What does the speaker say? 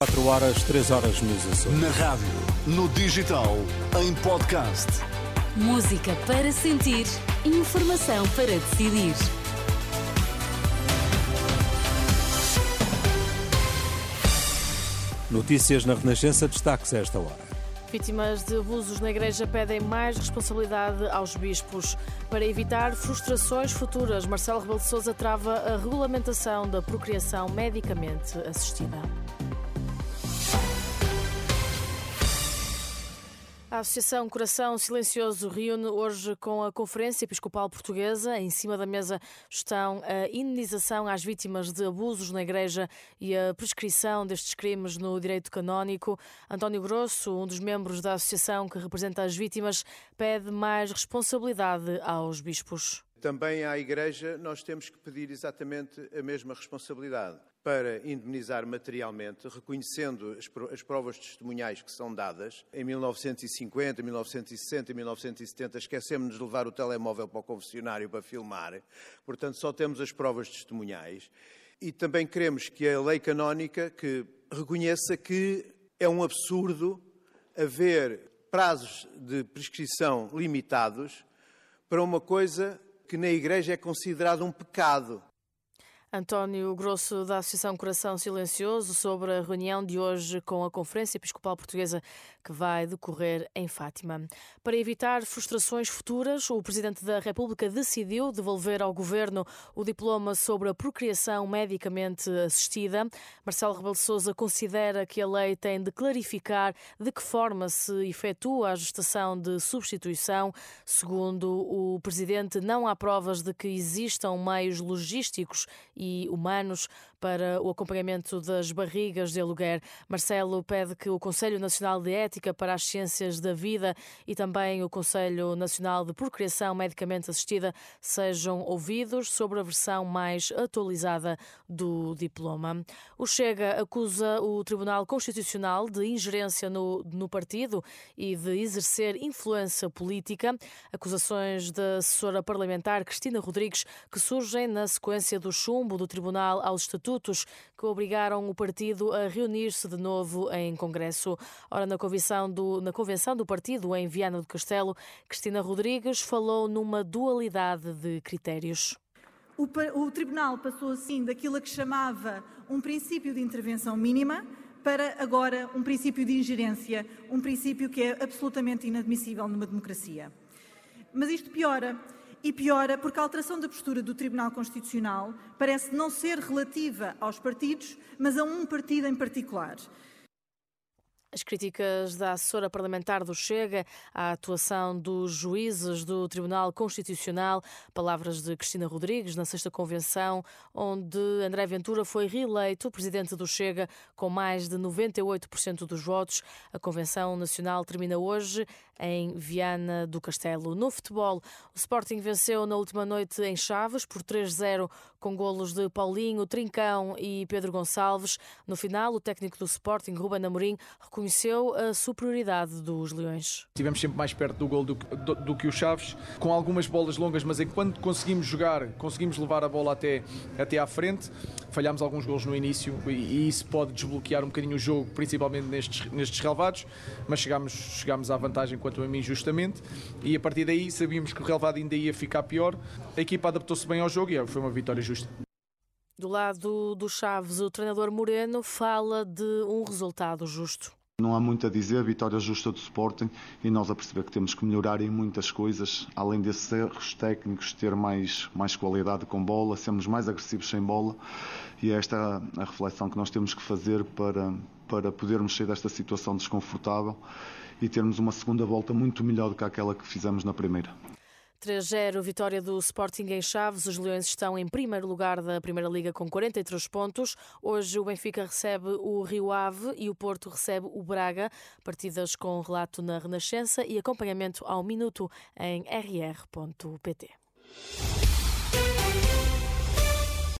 4 horas, 3 horas nos Açores. Na rádio, no digital, em podcast. Música para sentir, informação para decidir. Notícias na Renascença, destaques a esta hora. Vítimas de abusos na Igreja pedem mais responsabilidade aos bispos. Para evitar frustrações futuras, Marcelo Rebelo de Sousa trava a regulamentação da procriação medicamente assistida. A Associação Coração Silencioso reúne hoje com a Conferência Episcopal Portuguesa. Em cima da mesa estão a indenização às vítimas de abusos na Igreja e a prescrição destes crimes no direito canónico. António Grosso, um dos membros da associação que representa as vítimas, pede mais responsabilidade aos bispos. Também à Igreja nós temos que pedir exatamente a mesma responsabilidade para indemnizar materialmente, reconhecendo as provas testemunhais que são dadas. Em 1950, 1960 e 1970 esquecemos de levar o telemóvel para o confessionário para filmar, portanto só temos as provas testemunhais. E também queremos que a lei canónica que reconheça que é um absurdo haver prazos de prescrição limitados para uma coisa que na Igreja é considerado um pecado. António Grosso, da Associação Coração Silencioso, sobre a reunião de hoje com a Conferência Episcopal Portuguesa que vai decorrer em Fátima. Para evitar frustrações futuras, o Presidente da República decidiu devolver ao Governo o diploma sobre a procriação medicamente assistida. Marcelo Rebelo de Sousa considera que a lei tem de clarificar de que forma se efetua a gestação de substituição. Segundo o Presidente, não há provas de que existam meios logísticos e humanos para o acompanhamento das barrigas de aluguer. Marcelo pede que o Conselho Nacional de Ética para as Ciências da Vida e também o Conselho Nacional de Procriação Medicamente Assistida sejam ouvidos sobre a versão mais atualizada do diploma. O Chega acusa o Tribunal Constitucional de ingerência no, no partido e de exercer influência política. Acusações da assessora parlamentar Cristina Rodrigues que surgem na sequência do chumbo do Tribunal aos Estatutos que obrigaram o partido a reunir-se de novo em Congresso. Ora, na convenção, do, na convenção do partido em Viana do Castelo, Cristina Rodrigues falou numa dualidade de critérios. O, o Tribunal passou assim daquilo a que chamava um princípio de intervenção mínima para agora um princípio de ingerência, um princípio que é absolutamente inadmissível numa democracia. Mas isto piora e piora porque a alteração da postura do Tribunal Constitucional parece não ser relativa aos partidos, mas a um partido em particular. As críticas da assessora parlamentar do Chega à atuação dos juízes do Tribunal Constitucional, palavras de Cristina Rodrigues na sexta convenção, onde André Ventura foi reeleito presidente do Chega com mais de 98% dos votos. A convenção nacional termina hoje em Viana do Castelo. No futebol, o Sporting venceu na última noite em Chaves por 3-0 com golos de Paulinho, Trincão e Pedro Gonçalves. No final, o técnico do Sporting, Ruben Amorim, reconheceu a superioridade dos Leões. Estivemos sempre mais perto do gol do, do, do, que o Chaves, com algumas bolas longas, mas enquanto conseguimos jogar, conseguimos levar a bola até, até à frente, falhámos alguns golos no início e, e isso pode desbloquear um bocadinho o jogo, principalmente nestes, nestes relevados, mas chegámos, chegámos à vantagem quanto a mim justamente e a partir daí sabíamos que o relevado ainda ia ficar pior. A equipa adaptou-se bem ao jogo e foi uma vitória justa. Do lado do Chaves, o treinador Moreno fala de um resultado justo. Não há muito a dizer, vitória justa do Sporting e nós a perceber que temos que melhorar em muitas coisas, além desses erros técnicos, ter mais, mais qualidade com bola, sermos mais agressivos sem bola e é esta a reflexão que nós temos que fazer para, para podermos sair desta situação desconfortável e termos uma segunda volta muito melhor do que aquela que fizemos na primeira. 3-0, vitória do Sporting em Chaves. Os Leões estão em primeiro lugar da Primeira Liga com 43 pontos. Hoje o Benfica recebe o Rio Ave e o Porto recebe o Braga. Partidas com relato na Renascença e acompanhamento ao minuto em rr.pt.